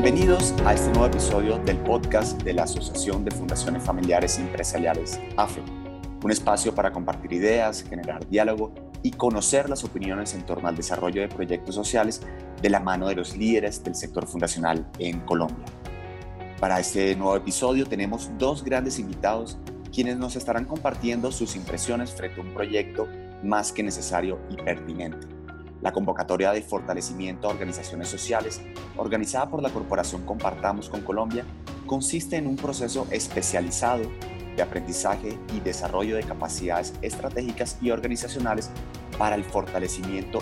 Bienvenidos a este nuevo episodio del podcast de la Asociación de Fundaciones Familiares y Empresariales, AFE, un espacio para compartir ideas, generar diálogo y conocer las opiniones en torno al desarrollo de proyectos sociales de la mano de los líderes del sector fundacional en Colombia. Para este nuevo episodio tenemos dos grandes invitados quienes nos estarán compartiendo sus impresiones frente a un proyecto más que necesario y pertinente. La convocatoria de fortalecimiento a organizaciones sociales, organizada por la corporación Compartamos con Colombia, consiste en un proceso especializado de aprendizaje y desarrollo de capacidades estratégicas y organizacionales para el fortalecimiento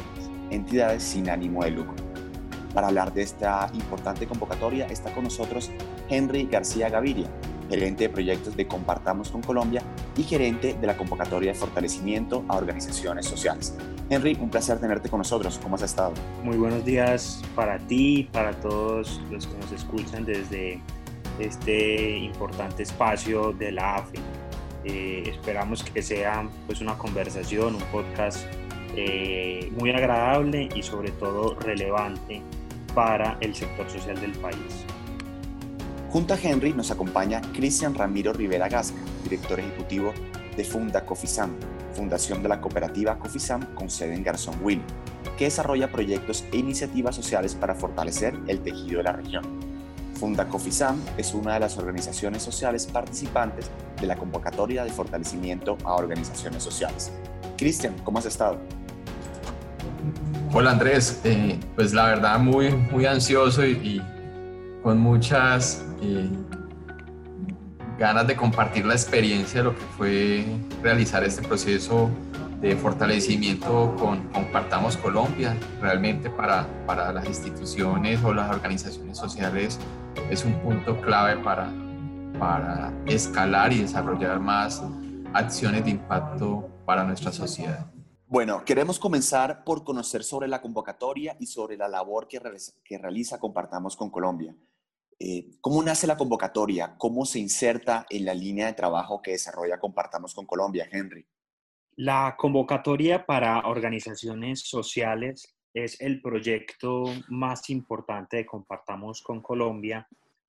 de entidades sin ánimo de lucro. Para hablar de esta importante convocatoria está con nosotros Henry García Gaviria, gerente de proyectos de Compartamos con Colombia y gerente de la convocatoria de fortalecimiento a organizaciones sociales. Henry, un placer tenerte con nosotros. ¿Cómo has estado? Muy buenos días para ti, para todos los que nos escuchan desde este importante espacio de la AFI. Eh, esperamos que sea pues, una conversación, un podcast eh, muy agradable y sobre todo relevante para el sector social del país. Junto a Henry nos acompaña Cristian Ramiro Rivera Gasca, director ejecutivo de Funda Cofisam, fundación de la cooperativa Cofisam con sede en Garzón Will, que desarrolla proyectos e iniciativas sociales para fortalecer el tejido de la región. Funda Cofisam es una de las organizaciones sociales participantes de la convocatoria de fortalecimiento a organizaciones sociales. Cristian, ¿cómo has estado? Hola Andrés, eh, pues la verdad muy, muy ansioso y con muchas eh, ganas de compartir la experiencia de lo que fue realizar este proceso de fortalecimiento con Compartamos Colombia. Realmente para, para las instituciones o las organizaciones sociales es un punto clave para, para escalar y desarrollar más acciones de impacto para nuestra sociedad. Bueno, queremos comenzar por conocer sobre la convocatoria y sobre la labor que, realiza Compartamos con Colombia. Eh, ¿Cómo nace la convocatoria? ¿Cómo se inserta en la línea de trabajo que desarrolla Compartamos con Colombia, Henry? La convocatoria para organizaciones sociales es el proyecto más importante de Compartamos con Colombia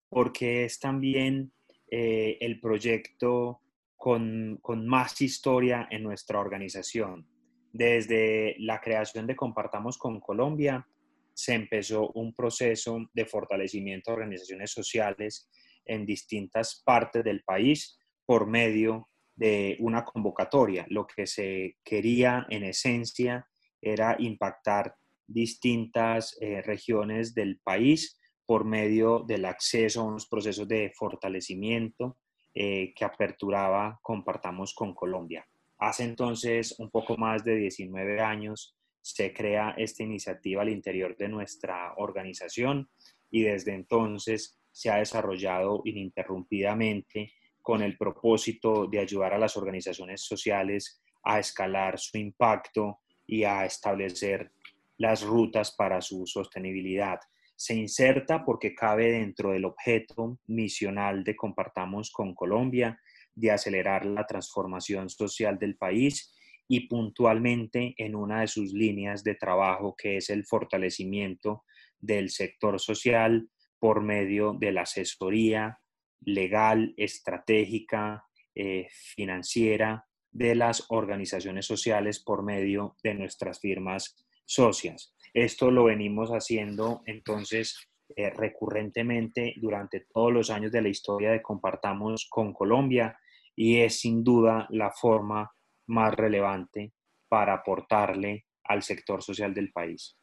porque es también eh, el proyecto con más historia en nuestra organización. Desde la creación de Compartamos con Colombia, se empezó un proceso de fortalecimiento de organizaciones sociales en distintas partes del país por medio de una convocatoria. Lo que se quería en esencia era impactar distintas eh, regiones del país por medio del acceso a unos procesos de fortalecimiento eh, que aperturaba Compartamos con Colombia. Hace entonces un poco más de 19 años se crea esta iniciativa al interior de nuestra organización y desde entonces se ha desarrollado ininterrumpidamente con el propósito de ayudar a las organizaciones sociales a escalar su impacto y a establecer las rutas para su sostenibilidad. Se inserta porque cabe dentro del objeto misional de Compartamos con Colombia de acelerar la transformación social del país y puntualmente en una de sus líneas de trabajo, que es el fortalecimiento del sector social por medio de la asesoría legal, estratégica, eh, financiera de las organizaciones sociales por medio de nuestras firmas socias. Esto lo venimos haciendo entonces eh, recurrentemente durante todos los años de la historia de Compartamos con Colombia y es sin duda la forma más relevante para aportarle al sector social del país.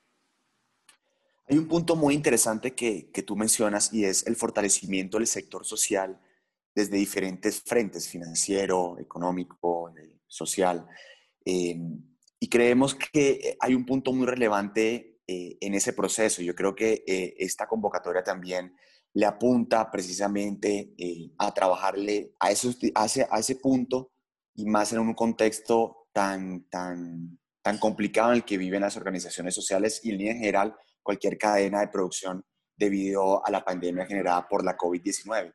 Hay un punto muy interesante que, que tú mencionas y es el fortalecimiento del sector social desde diferentes frentes, financiero, económico, eh, social. Em, y creemos que hay un punto muy relevante eh, en ese proceso. Yo creo que eh, esta convocatoria también le apunta precisamente a trabajarle a, ese, a ese punto y más en un contexto tan, tan, tan complicado en el que viven las organizaciones sociales y en general cualquier cadena de producción debido a la pandemia generada por la COVID-19.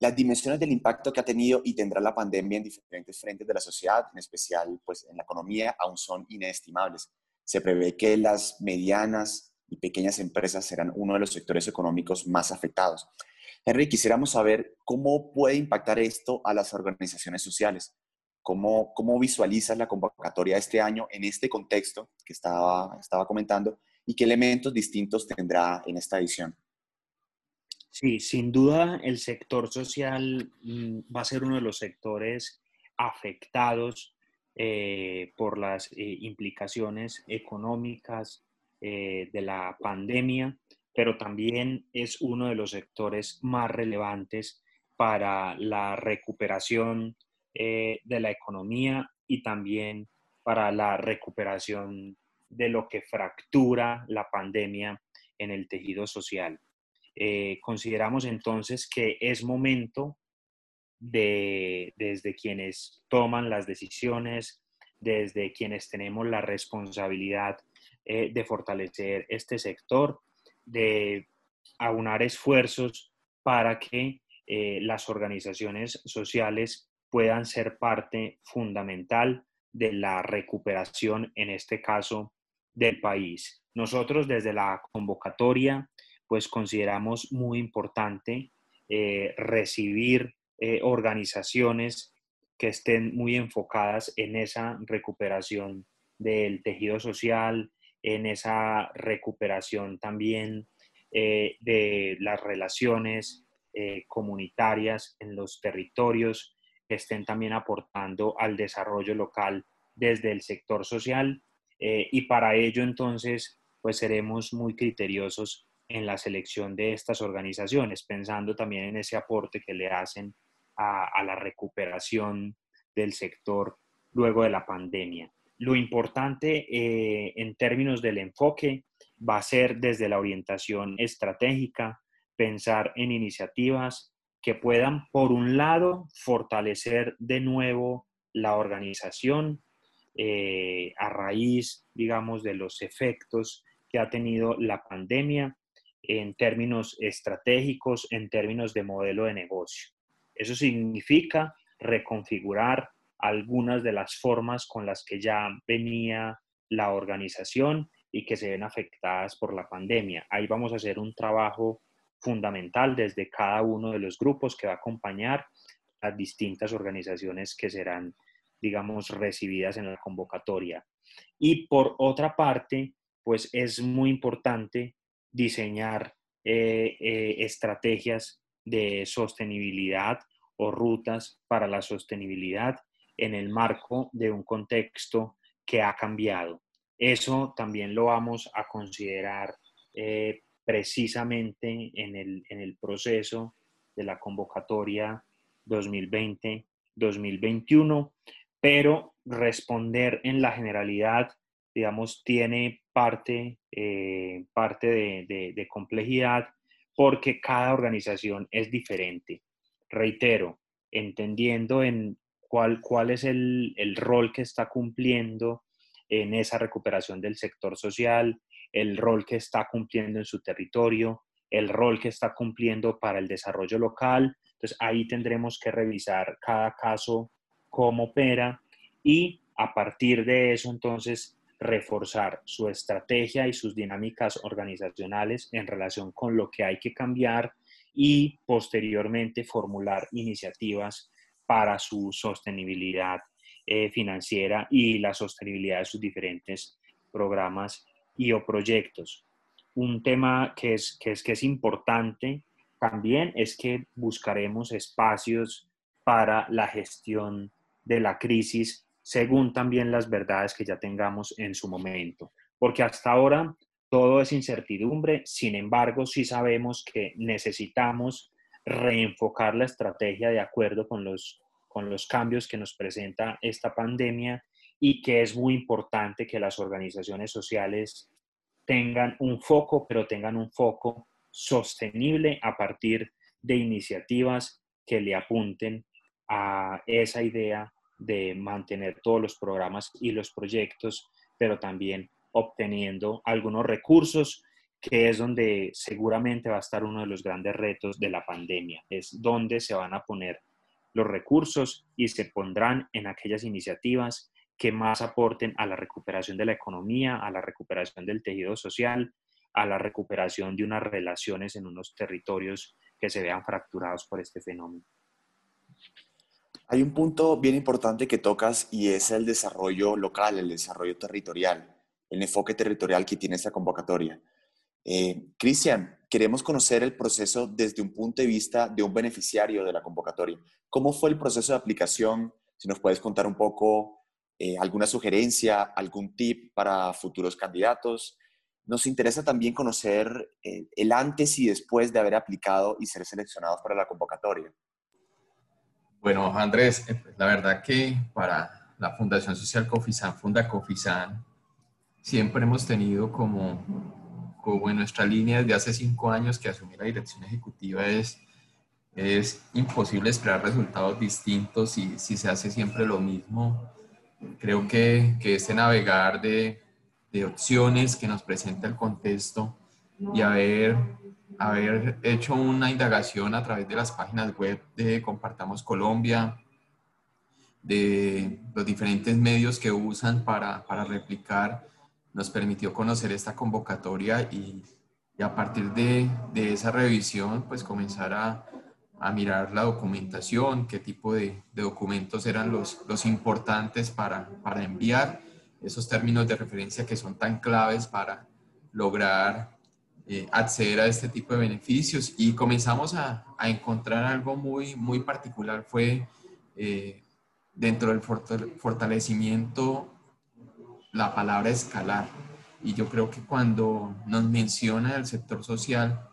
Las dimensiones del impacto que ha tenido y tendrá la pandemia en diferentes frentes de la sociedad, en especial pues, en la economía, aún son inestimables. Se prevé que las medianas y pequeñas empresas serán uno de los sectores económicos más afectados. Henry, quisiéramos saber cómo puede impactar esto a las organizaciones sociales. ¿Cómo, cómo visualizas la convocatoria de este año en este contexto que estaba, estaba comentando y qué elementos distintos tendrá en esta edición? Sí, sin duda el sector social mm, va a ser uno de los sectores afectados eh, por las eh, implicaciones económicas eh, de la pandemia, pero también es uno de los sectores más relevantes para la recuperación de la economía y también para la recuperación de lo que fractura la pandemia en el tejido social. consideramos entonces que es momento de, desde quienes toman las decisiones, desde quienes tenemos la responsabilidad eh, de fortalecer este sector, de aunar esfuerzos para que eh, las organizaciones sociales puedan ser parte fundamental de la recuperación, en este caso, del país. Nosotros desde la convocatoria, pues consideramos muy importante eh, recibir organizaciones que estén muy enfocadas en esa recuperación del tejido social, en esa recuperación también eh, de las relaciones eh, comunitarias en los territorios, que estén también aportando al desarrollo local desde el sector social. y para ello entonces, pues seremos muy criteriosos en la selección de estas organizaciones, pensando también en ese aporte que le hacen a, la recuperación del sector luego de la pandemia. Lo importante eh, en términos del enfoque va a ser desde la orientación estratégica, pensar en iniciativas que puedan, por un lado, fortalecer de nuevo la organización eh, a raíz, digamos, de los efectos que ha tenido la pandemia en términos estratégicos, en términos de modelo de negocio. Eso significa reconfigurar algunas de las formas con las que ya venía la organización y que se ven afectadas por la pandemia. Ahí vamos a hacer un trabajo fundamental desde cada uno de los grupos que va a acompañar las distintas organizaciones que serán, digamos, recibidas en la convocatoria. Y por otra parte, pues es muy importante diseñar eh, eh, estrategias de sostenibilidad o rutas para la sostenibilidad en el marco de un contexto que ha cambiado. Eso también lo vamos a considerar eh, precisamente en el, en el proceso de la convocatoria 2020-2021, pero responder en la generalidad, digamos, tiene parte, eh, parte de, complejidad porque cada organización es diferente. Reitero, entendiendo en cuál, cuál es el, rol que está cumpliendo en esa recuperación del sector social, el rol que está cumpliendo en su territorio, el rol que está cumpliendo para el desarrollo local. Entonces ahí tendremos que revisar cada caso, cómo opera y a partir de eso entonces reforzar su estrategia y sus dinámicas organizacionales en relación con lo que hay que cambiar y posteriormente formular iniciativas para su sostenibilidad eh, financiera y la sostenibilidad de sus diferentes programas y o proyectos. Un tema que es, que es, que es importante también es que buscaremos espacios para la gestión de la crisis según también las verdades que ya tengamos en su momento. Porque hasta ahora todo es incertidumbre, sin embargo, sí sabemos que necesitamos reenfocar la estrategia de acuerdo con los, con los cambios que nos presenta esta pandemia y que es muy importante que las organizaciones sociales tengan un foco, pero tengan un foco sostenible a partir de iniciativas que le apunten a esa idea de mantener todos los programas y los proyectos, pero también obteniendo algunos recursos, que es donde seguramente va a estar uno de los grandes retos de la pandemia, es donde se van a poner los recursos y se pondrán en aquellas iniciativas que más aporten a la recuperación de la economía, a la recuperación del tejido social, a la recuperación de unas relaciones en unos territorios que se vean fracturados por este fenómeno. Hay un punto bien importante que tocas y es el desarrollo local, el desarrollo territorial, el enfoque territorial que tiene esta convocatoria. Eh, Cristian, queremos conocer el proceso desde un punto de vista de un beneficiario de la convocatoria. ¿Cómo fue el proceso de aplicación? Si nos puedes contar un poco eh, alguna sugerencia, algún tip para futuros candidatos. Nos interesa también conocer eh, el antes y después de haber aplicado y ser seleccionados para la convocatoria. Bueno, Andrés, eh, pues, la verdad que para la Fundación Social Cofisán, Funda Cofisán, siempre hemos tenido como, como en nuestra línea desde hace cinco años que asumir la dirección ejecutiva es, es imposible esperar resultados distintos si, si se hace siempre lo mismo. Creo que, que este navegar de, de opciones que nos presenta el contexto y haber haber hecho una indagación a través de las páginas web de Compartamos Colombia, de los diferentes medios que usan para, para replicar, nos permitió conocer esta convocatoria y, a partir de, esa revisión, pues comenzar a, mirar la documentación, qué tipo de, documentos eran los, los importantes para, para enviar, esos términos de referencia que son tan claves para lograr eh, acceder a este tipo de beneficios y comenzamos a, a encontrar algo muy, muy particular. Fue eh, dentro del fortalecimiento la palabra escalar. Y yo creo que cuando nos menciona el sector social,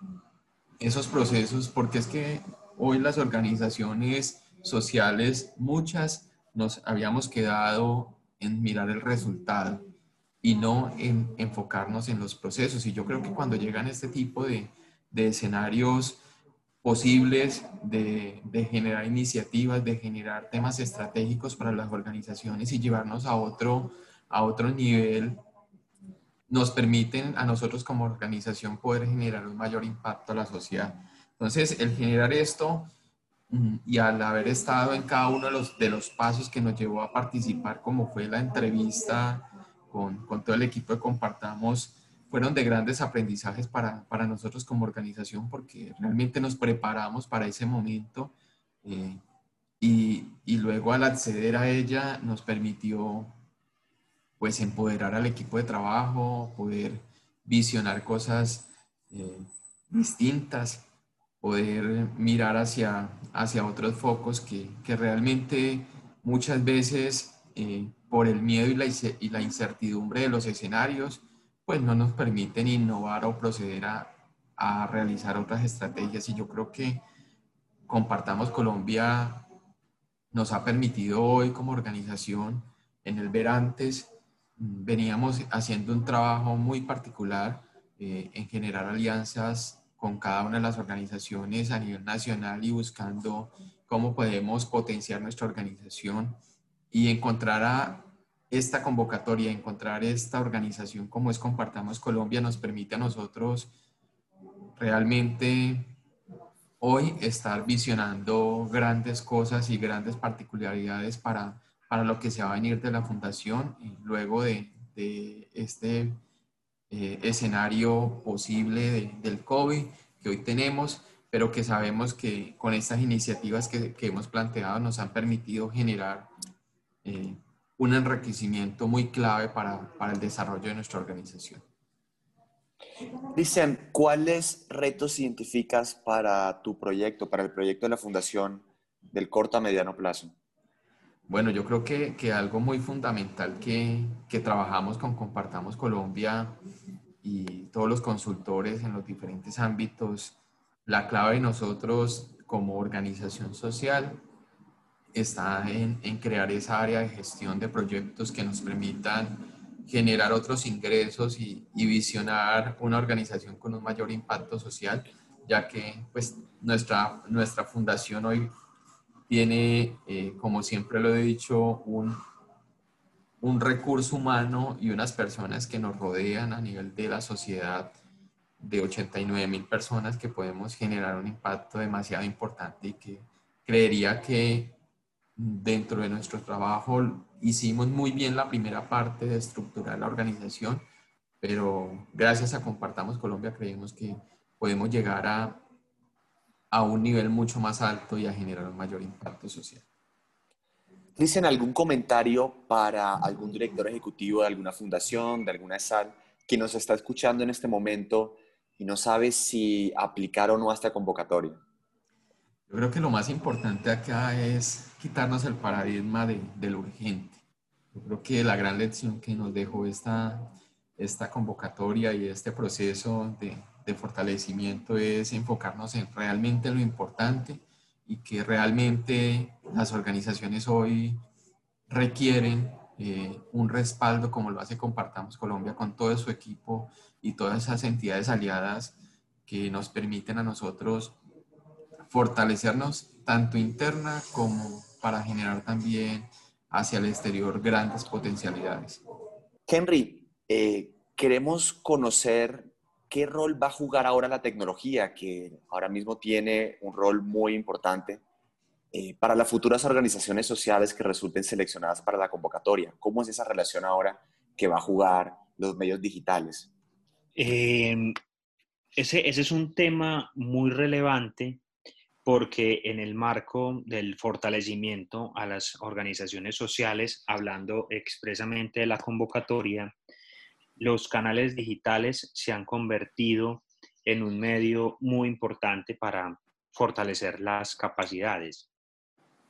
esos procesos, porque es que hoy las organizaciones sociales, muchas nos habíamos quedado en mirar el resultado y no en enfocarnos en los procesos. Y yo creo que cuando llegan este tipo de, de escenarios posibles de, de, generar iniciativas, de generar temas estratégicos para las organizaciones y llevarnos a otro, a otro nivel, nos permiten a nosotros como organización poder generar un mayor impacto a la sociedad. Entonces, el generar esto mm, y al haber estado en cada uno de los, de los pasos que nos llevó a participar, como fue la entrevista con, con, todo el equipo de Compartamos fueron de grandes aprendizajes para, para, nosotros como organización porque realmente nos preparamos para ese momento eh, y, y, luego al acceder a ella nos permitió pues empoderar al equipo de trabajo, poder visionar cosas eh, distintas, poder mirar hacia, hacia otros focos que, que realmente muchas veces eh, por el miedo y la, y la, incertidumbre de los escenarios, pues no nos permiten innovar o proceder a, a realizar otras estrategias. Y yo creo que Compartamos Colombia nos ha permitido hoy como organización, en el ver antes, veníamos haciendo un trabajo muy particular eh, en generar alianzas con cada una de las organizaciones a nivel nacional y buscando cómo podemos potenciar nuestra organización y encontrar a esta convocatoria, encontrar esta organización como es Compartamos Colombia nos permite a nosotros realmente hoy estar visionando grandes cosas y grandes particularidades para, para lo que se va a venir de la fundación luego de, este eh, escenario posible de, del COVID que hoy tenemos, pero que sabemos que con estas iniciativas que, que hemos planteado nos han permitido generar eh, un enriquecimiento muy clave para, para el desarrollo de nuestra organización. Cristian, ¿cuáles retos identificas para tu proyecto, para el proyecto de la Fundación del corto a mediano plazo? Bueno, yo creo que, que algo muy fundamental que, que, trabajamos con Compartamos Colombia y todos los consultores en los diferentes ámbitos, la clave de nosotros como organización social está en, en, crear esa área de gestión de proyectos que nos permitan generar otros ingresos y, y, visionar una organización con un mayor impacto social, ya que pues, nuestra, nuestra fundación hoy tiene, eh, como siempre lo he dicho, un, un recurso humano y unas personas que nos rodean a nivel de la sociedad de 89 mil personas que podemos generar un impacto demasiado importante y que creería que dentro de nuestro trabajo hicimos muy bien la primera parte de estructurar la organización, pero gracias a Compartamos Colombia creemos que podemos llegar a, a un nivel mucho más alto y a generar un mayor impacto social. Dicen algún comentario para algún director ejecutivo de alguna fundación, de alguna SAL, que nos está escuchando en este momento y no sabe si aplicar o no a esta convocatoria? Yo creo que lo más importante acá es quitarnos el paradigma de, lo urgente. Yo creo que la gran lección que nos dejó esta, esta convocatoria y este proceso de, de fortalecimiento es enfocarnos en realmente lo importante y que realmente las organizaciones hoy requieren eh, un respaldo como lo hace Compartamos Colombia con todo su equipo y todas esas entidades aliadas que nos permiten a nosotros fortalecernos tanto interna como para generar también hacia el exterior grandes potencialidades. Henry, eh, queremos conocer qué rol va a jugar ahora la tecnología, que ahora mismo tiene un rol muy importante eh, para las futuras organizaciones sociales que resulten seleccionadas para la convocatoria. ¿Cómo es esa relación ahora que va a jugar los medios digitales? Eh, ese, ese es un tema muy relevante porque en el marco del fortalecimiento a las organizaciones sociales, hablando expresamente de la convocatoria, los canales digitales se han convertido en un medio muy importante para fortalecer las capacidades.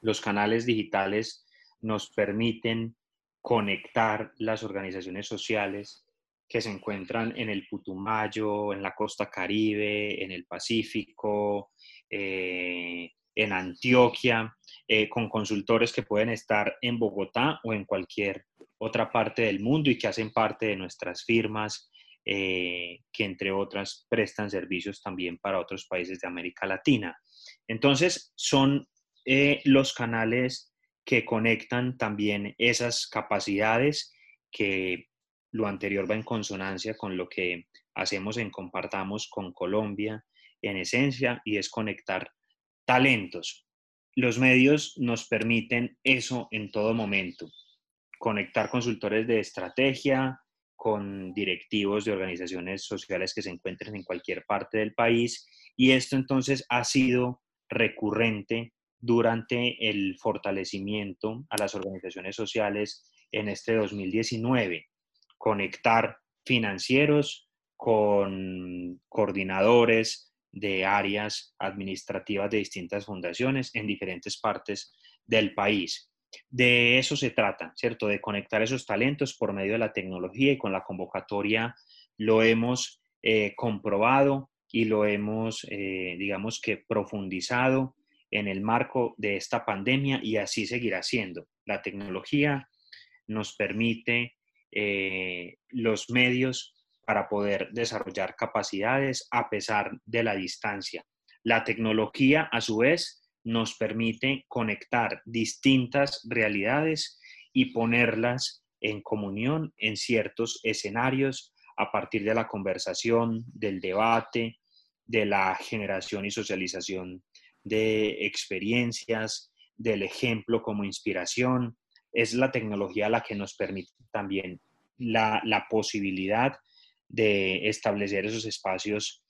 Los canales digitales nos permiten conectar las organizaciones sociales que se encuentran en el Putumayo, en la costa caribe, en el Pacífico, eh, en Antioquia, eh, con consultores que pueden estar en Bogotá o en cualquier otra parte del mundo y que hacen parte de nuestras firmas, eh, que entre otras prestan servicios también para otros países de América Latina. Entonces, son los canales que conectan también esas capacidades que lo anterior va en consonancia con lo que hacemos en Compartamos con Colombia en esencia y es conectar talentos. Los medios nos permiten eso en todo momento, conectar consultores de estrategia con directivos de organizaciones sociales que se encuentren en cualquier parte del país y esto entonces ha sido recurrente durante el fortalecimiento a las organizaciones sociales en este 2019 conectar financieros con coordinadores de áreas administrativas de distintas fundaciones en diferentes partes del país. De eso se trata, ¿cierto? De conectar esos talentos por medio de la tecnología y con la convocatoria lo hemos eh, comprobado y lo hemos, eh, digamos que, profundizado en el marco de esta pandemia y así seguirá siendo. La tecnología nos permite eh, los medios para poder desarrollar capacidades a pesar de la distancia. La tecnología, a su vez, nos permite conectar distintas realidades y ponerlas en comunión en ciertos escenarios a partir de la conversación, del debate, de la generación y socialización de experiencias, del ejemplo como inspiración, es la tecnología la que nos permite también la, posibilidad de establecer esos espacios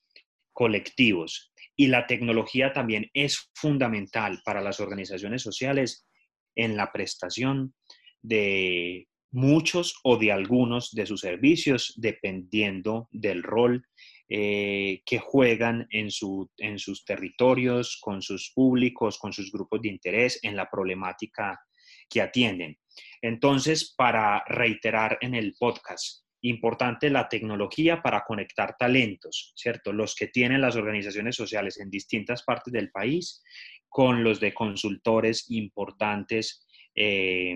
colectivos. Y la tecnología también es fundamental para las organizaciones sociales en la prestación de muchos o de algunos de sus servicios, dependiendo del rol eh, que juegan en, en sus territorios, con sus públicos, con sus grupos de interés, en la problemática que atienden. Entonces, para reiterar en el podcast, importante la tecnología para conectar talentos, ¿cierto? Los que tienen las organizaciones sociales en distintas partes del país con los de consultores importantes eh,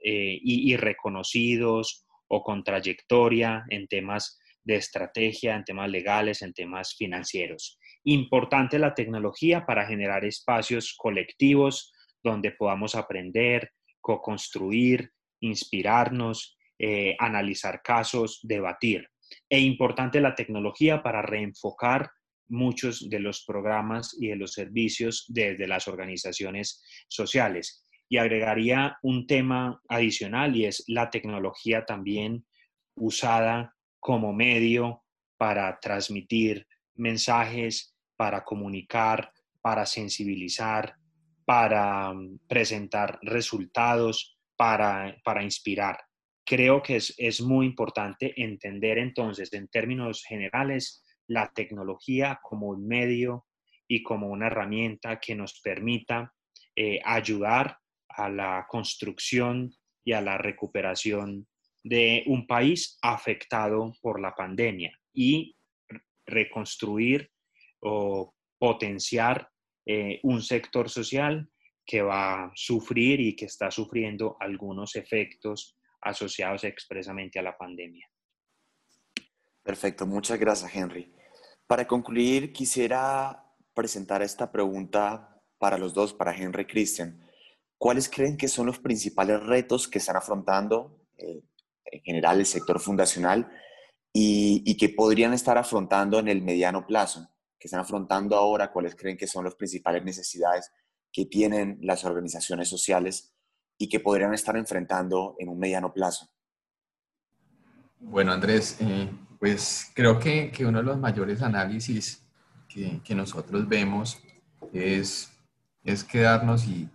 eh, y, y reconocidos o con trayectoria en temas de estrategia, en temas legales, en temas financieros. Importante la tecnología para generar espacios colectivos donde podamos aprender, co-construir, inspirarnos, eh, analizar casos, debatir. E importante la tecnología para reenfocar muchos de los programas y de los servicios desde las organizaciones sociales. Y agregaría un tema adicional y es la tecnología también usada como medio para transmitir mensajes, para comunicar, para sensibilizar, para mm, presentar resultados, para, para inspirar. Creo que es, es muy importante entender entonces, en términos generales, la tecnología como un medio y como una herramienta que nos permita eh, ayudar a la construcción y a la recuperación de un país afectado por la pandemia y reconstruir o potenciar eh, un sector social que va a sufrir y que está sufriendo algunos efectos asociados expresamente a la pandemia. Perfecto, muchas gracias Henry. Para concluir, quisiera presentar esta pregunta para los dos, para Henry y Christian. ¿Cuáles creen que son los principales retos que están afrontando eh, en general el sector fundacional y, y, que podrían estar afrontando en el mediano plazo? que están afrontando ahora? ¿Cuáles creen que son las principales necesidades que tienen las organizaciones sociales y que podrían estar enfrentando en un mediano plazo? Bueno, Andrés, eh, pues creo que, que, uno de los mayores análisis que, que nosotros vemos es, es quedarnos y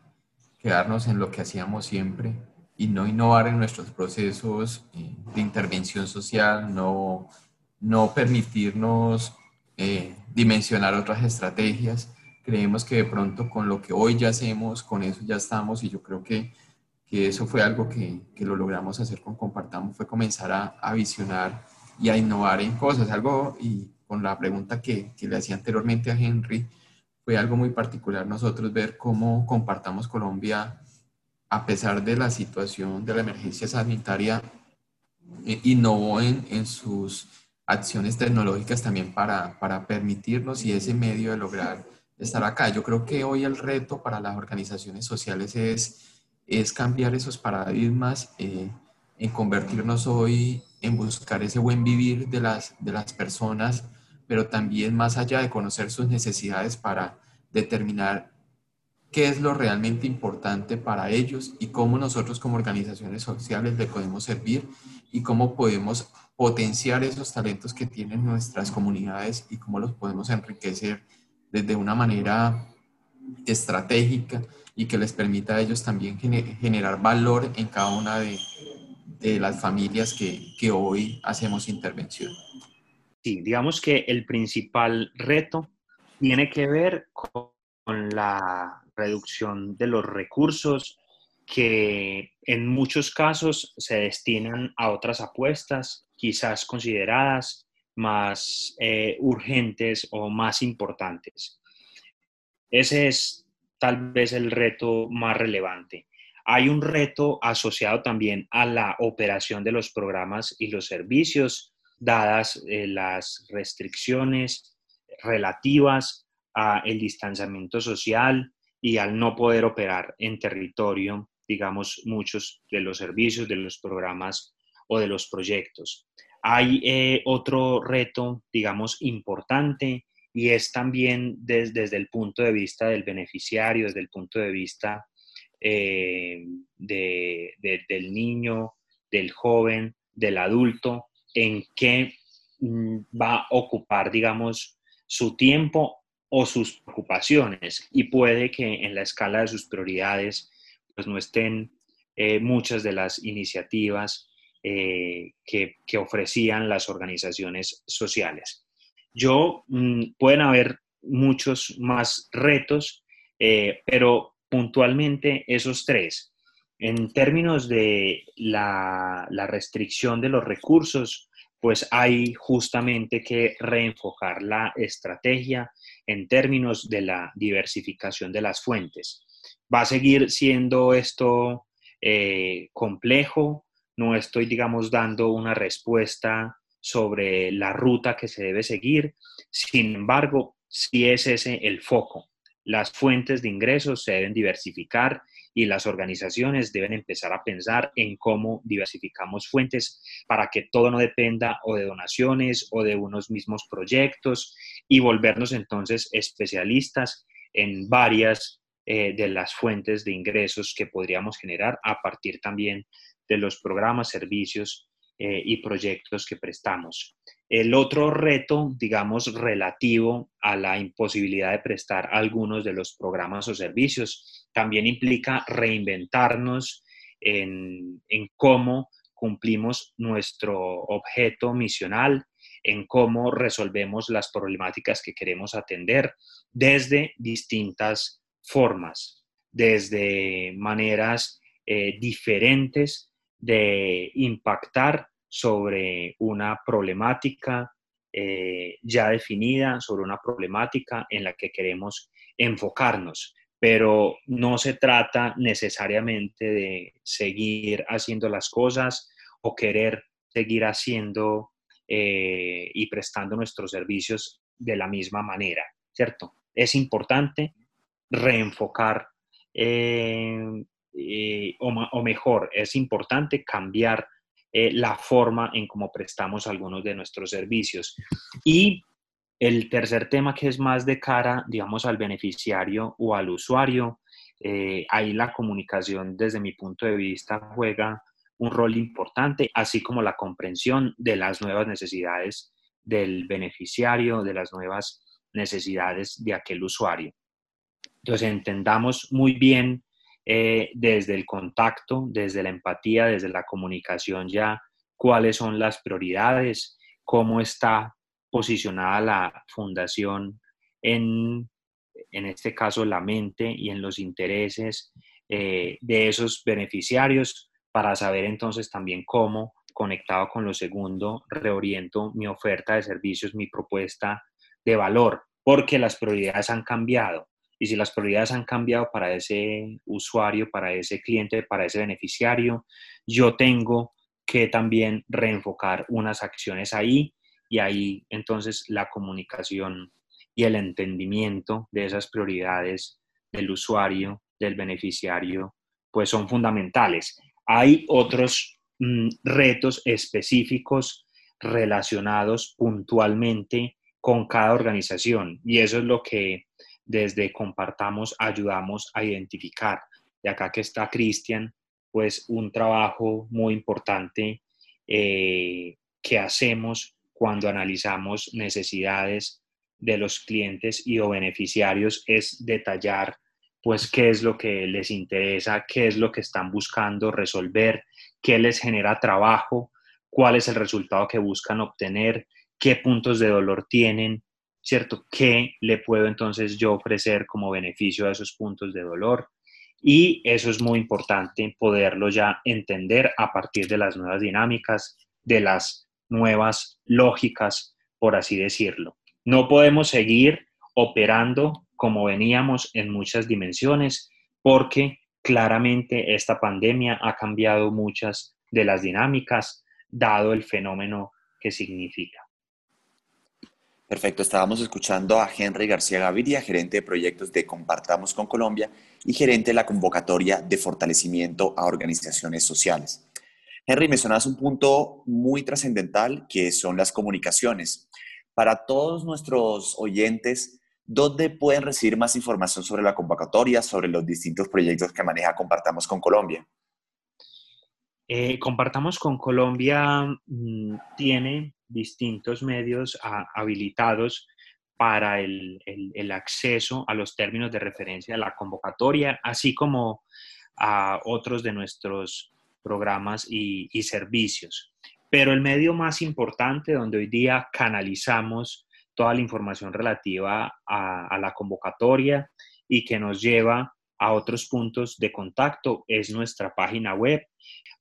quedarnos en lo que hacíamos siempre y no innovar en nuestros procesos eh, de intervención social, no, no permitirnos eh, dimensionar otras estrategias. Creemos que de pronto con lo que hoy ya hacemos, con eso ya estamos y yo creo que, que eso fue algo que, que, lo logramos hacer con Compartamos, fue comenzar a, a, visionar y a innovar en cosas. Algo, y con la pregunta que, que le hacía anteriormente a Henry, fue algo muy particular nosotros ver cómo Compartamos Colombia, a pesar de la situación de la emergencia sanitaria, eh, innovó en, en sus acciones tecnológicas también para, para permitirnos y ese medio de lograr estar acá. Yo creo que hoy el reto para las organizaciones sociales es, es cambiar esos paradigmas, eh, en convertirnos hoy en buscar ese buen vivir de las, de las personas, pero también más allá de conocer sus necesidades para determinar qué es lo realmente importante para ellos y cómo nosotros como organizaciones sociales le podemos servir y cómo podemos potenciar esos talentos que tienen nuestras comunidades y cómo los podemos enriquecer desde una manera estratégica y que les permita a ellos también generar valor en cada una de, de las familias que, que hoy hacemos intervención. Sí, digamos que el principal reto tiene que ver con la reducción de los recursos que en muchos casos se destinan a otras apuestas, quizás consideradas más eh, urgentes o más importantes. Ese es tal vez el reto más relevante. Hay un reto asociado también a la operación de los programas y los servicios, dadas eh, las restricciones relativas al distanciamiento social y al no poder operar en territorio digamos, muchos de los servicios, de los programas o de los proyectos. Hay eh, otro reto, digamos, importante y es también desde el punto de vista del beneficiario, desde el punto de vista eh, del niño, del joven, del adulto, en qué mm, va a ocupar, digamos, su tiempo o sus preocupaciones y puede que en la escala de sus prioridades pues no estén eh, muchas de las iniciativas eh, que, ofrecían las organizaciones sociales. Yo, mm, pueden haber muchos más retos, eh, pero puntualmente esos tres. En términos de la, restricción de los recursos, pues hay justamente que reenfocar la estrategia en términos de la diversificación de las fuentes. Va a seguir siendo esto eh, complejo, no estoy, digamos, dando una respuesta sobre la ruta que se debe seguir, sin embargo, si es ese el foco. Las fuentes de ingresos se deben diversificar y las organizaciones deben empezar a pensar en cómo diversificamos fuentes para que todo no dependa o de donaciones o de unos mismos proyectos y volvernos entonces especialistas en varias eh, de las fuentes de ingresos que podríamos generar a partir también de los programas, servicios eh, y proyectos que prestamos. El otro reto, digamos, relativo a la imposibilidad de prestar algunos de los programas o servicios, también implica reinventarnos en, en cómo cumplimos nuestro objeto misional, en cómo resolvemos las problemáticas que queremos atender desde distintas formas, desde maneras eh, diferentes de impactar sobre una problemática eh, ya definida, sobre una problemática en la que queremos enfocarnos. Pero no se trata necesariamente de seguir haciendo las cosas o querer seguir haciendo eh, y prestando nuestros servicios de la misma manera, ¿cierto? Es importante reenfocar, eh, eh, o, mejor, es importante cambiar la forma en cómo prestamos algunos de nuestros servicios. Y el tercer tema que es más de cara, digamos, al beneficiario o al usuario, ahí la comunicación desde mi punto de vista juega un rol importante, así como la comprensión de las nuevas necesidades del beneficiario, de las nuevas necesidades de aquel usuario. Entonces, entendamos muy bien eh, desde el contacto, desde la empatía, desde la comunicación ya cuáles son las prioridades, cómo está posicionada la fundación en, en este caso, la mente y en los intereses eh, de esos beneficiarios, para saber entonces también cómo, conectado con lo segundo, reoriento mi oferta de servicios, mi propuesta de valor, porque las prioridades han cambiado. Y si las prioridades han cambiado para ese usuario, para ese cliente, para ese beneficiario, yo tengo que también reenfocar unas acciones ahí y ahí entonces la comunicación y el entendimiento de esas prioridades del usuario, del beneficiario, pues son fundamentales. Hay otros mm, retos específicos relacionados puntualmente con cada organización y eso es lo que desde Compartamos ayudamos a identificar. De acá que está Cristian, pues un trabajo muy importante eh, que hacemos cuando analizamos necesidades de los clientes y o beneficiarios es detallar pues qué es lo que les interesa, qué es lo que están buscando resolver, qué les genera trabajo, cuál es el resultado que buscan obtener, qué puntos de dolor tienen, ¿cierto? ¿Qué le puedo entonces yo ofrecer como beneficio a esos puntos de dolor? Y eso es muy importante poderlo ya entender a partir de las nuevas dinámicas, de las nuevas lógicas, por así decirlo. No podemos seguir operando como veníamos en muchas dimensiones, porque claramente esta pandemia ha cambiado muchas de las dinámicas, dado el fenómeno que significa. Perfecto, estábamos escuchando a Henry García Gaviria, gerente de proyectos de Compartamos con Colombia y gerente de la convocatoria de fortalecimiento a organizaciones sociales. Henry, mencionas un punto muy trascendental que son las comunicaciones. Para todos nuestros oyentes, ¿Dónde pueden recibir más información sobre la convocatoria, sobre los distintos proyectos que maneja Compartamos con Colombia? Eh, Compartamos con Colombia mm, tiene distintos medios habilitados para el, acceso a los términos de referencia de la convocatoria, así como a otros de nuestros programas y servicios. Pero el medio más importante donde hoy día canalizamos toda la información relativa a, la convocatoria y que nos lleva a otros puntos de contacto es nuestra página web.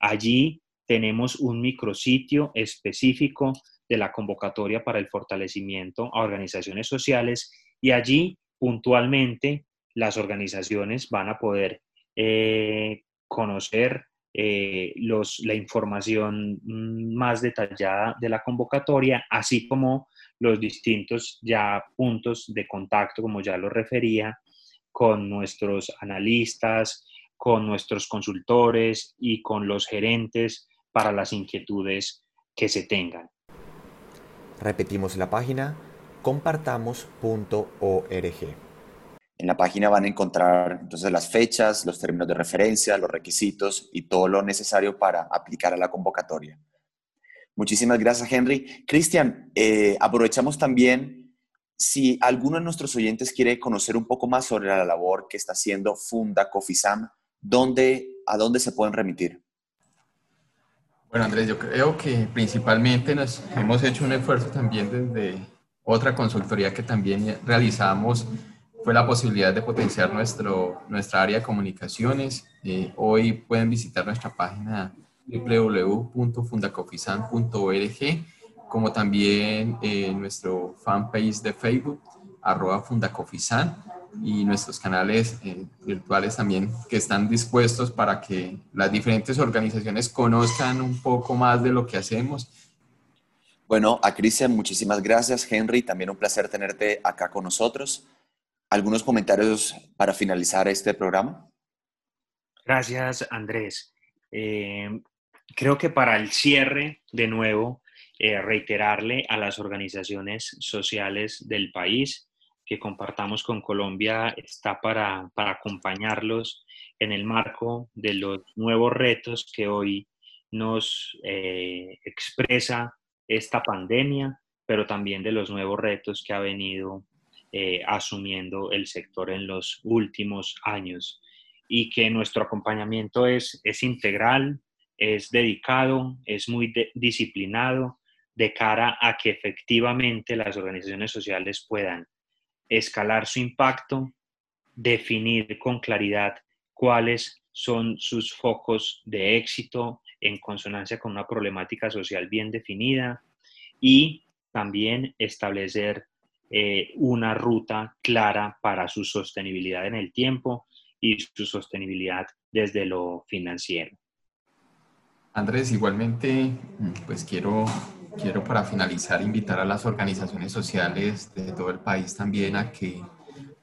Allí tenemos un micrositio específico de la convocatoria para el fortalecimiento a organizaciones sociales y allí puntualmente las organizaciones van a poder eh, conocer eh, la información más detallada de la convocatoria, así como los distintos ya puntos de contacto, como ya lo refería, con nuestros analistas, con nuestros consultores y con los gerentes para las inquietudes que se tengan. Repetimos la página compartamos.org. En la página van a encontrar entonces las fechas, los términos de referencia, los requisitos y todo lo necesario para aplicar a la convocatoria. Muchísimas gracias, Henry. Cristian, eh, aprovechamos también si alguno de nuestros oyentes quiere conocer un poco más sobre la labor que está haciendo Funda Cofisam, ¿dónde, ¿a dónde se pueden remitir? Bueno, Andrés, yo creo que principalmente nos hemos hecho un esfuerzo también desde otra consultoría que también realizamos fue la posibilidad de potenciar nuestro, nuestra área de comunicaciones. Eh, hoy pueden visitar nuestra página www.fundacofisan.org, como también eh, nuestro fanpage de Facebook, arroba fundacofisan, y nuestros canales eh, virtuales también que están dispuestos para que las diferentes organizaciones conozcan un poco más de lo que hacemos. Bueno, a Cristian, muchísimas gracias. Henry, también un placer tenerte acá con nosotros. ¿Algunos comentarios para finalizar este programa? Gracias, Andrés. Eh, creo que para el cierre, de nuevo, eh, reiterarle a las organizaciones sociales del país que compartamos con Colombia está para, acompañarlos en el marco de los nuevos retos que hoy nos eh, expresa esta pandemia, pero también de los nuevos retos que ha venido eh, asumiendo el sector en los últimos años. Y que nuestro acompañamiento es, es integral, es dedicado, es muy disciplinado de cara a que efectivamente las organizaciones sociales puedan escalar su impacto, definir con claridad cuáles son sus focos de éxito en consonancia con una problemática social bien definida y también establecer eh, una ruta clara para su sostenibilidad en el tiempo y su sostenibilidad desde lo financiero. Andrés, igualmente, pues quiero, quiero para finalizar invitar a las organizaciones sociales de todo el país también a que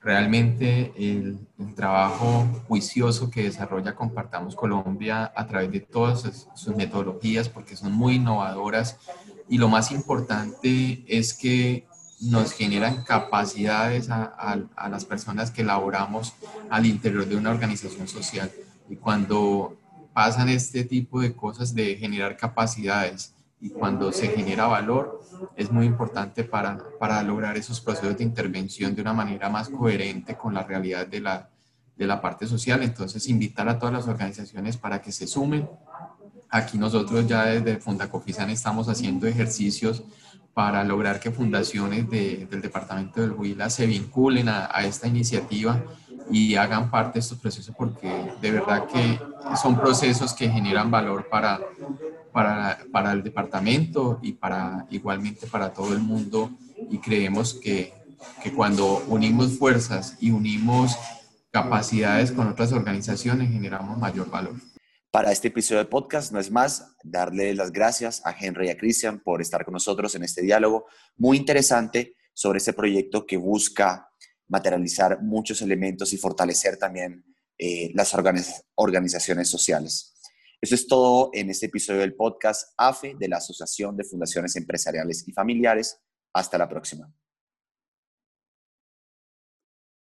realmente el, trabajo juicioso que desarrolla Compartamos Colombia a través de todas sus metodologías, porque son muy innovadoras, y lo más importante es que nos generan capacidades a, a, las personas que laboramos al interior de una organización social. Y cuando pasan este tipo de cosas de generar capacidades y cuando se genera valor, es muy importante para, para lograr esos procesos de intervención de una manera más coherente con la realidad de la, de la parte social. Entonces, invitar a todas las organizaciones para que se sumen. Aquí nosotros ya desde Fundacofisan estamos haciendo ejercicios para lograr que fundaciones del Departamento del Huila se vinculen a, esta iniciativa y hagan parte de estos procesos porque de verdad que son procesos que generan valor para, para, el departamento y para igualmente para todo el mundo y creemos que, que cuando unimos fuerzas y unimos capacidades con otras organizaciones generamos mayor valor. Para este episodio de podcast no es más darle las gracias a Henry y a Christian por estar con nosotros en este diálogo muy interesante sobre este proyecto que busca materializar muchos elementos y fortalecer también eh, las organizaciones sociales. Eso es todo en este episodio del podcast AFE de la Asociación de Fundaciones Empresariales y Familiares. Hasta la próxima.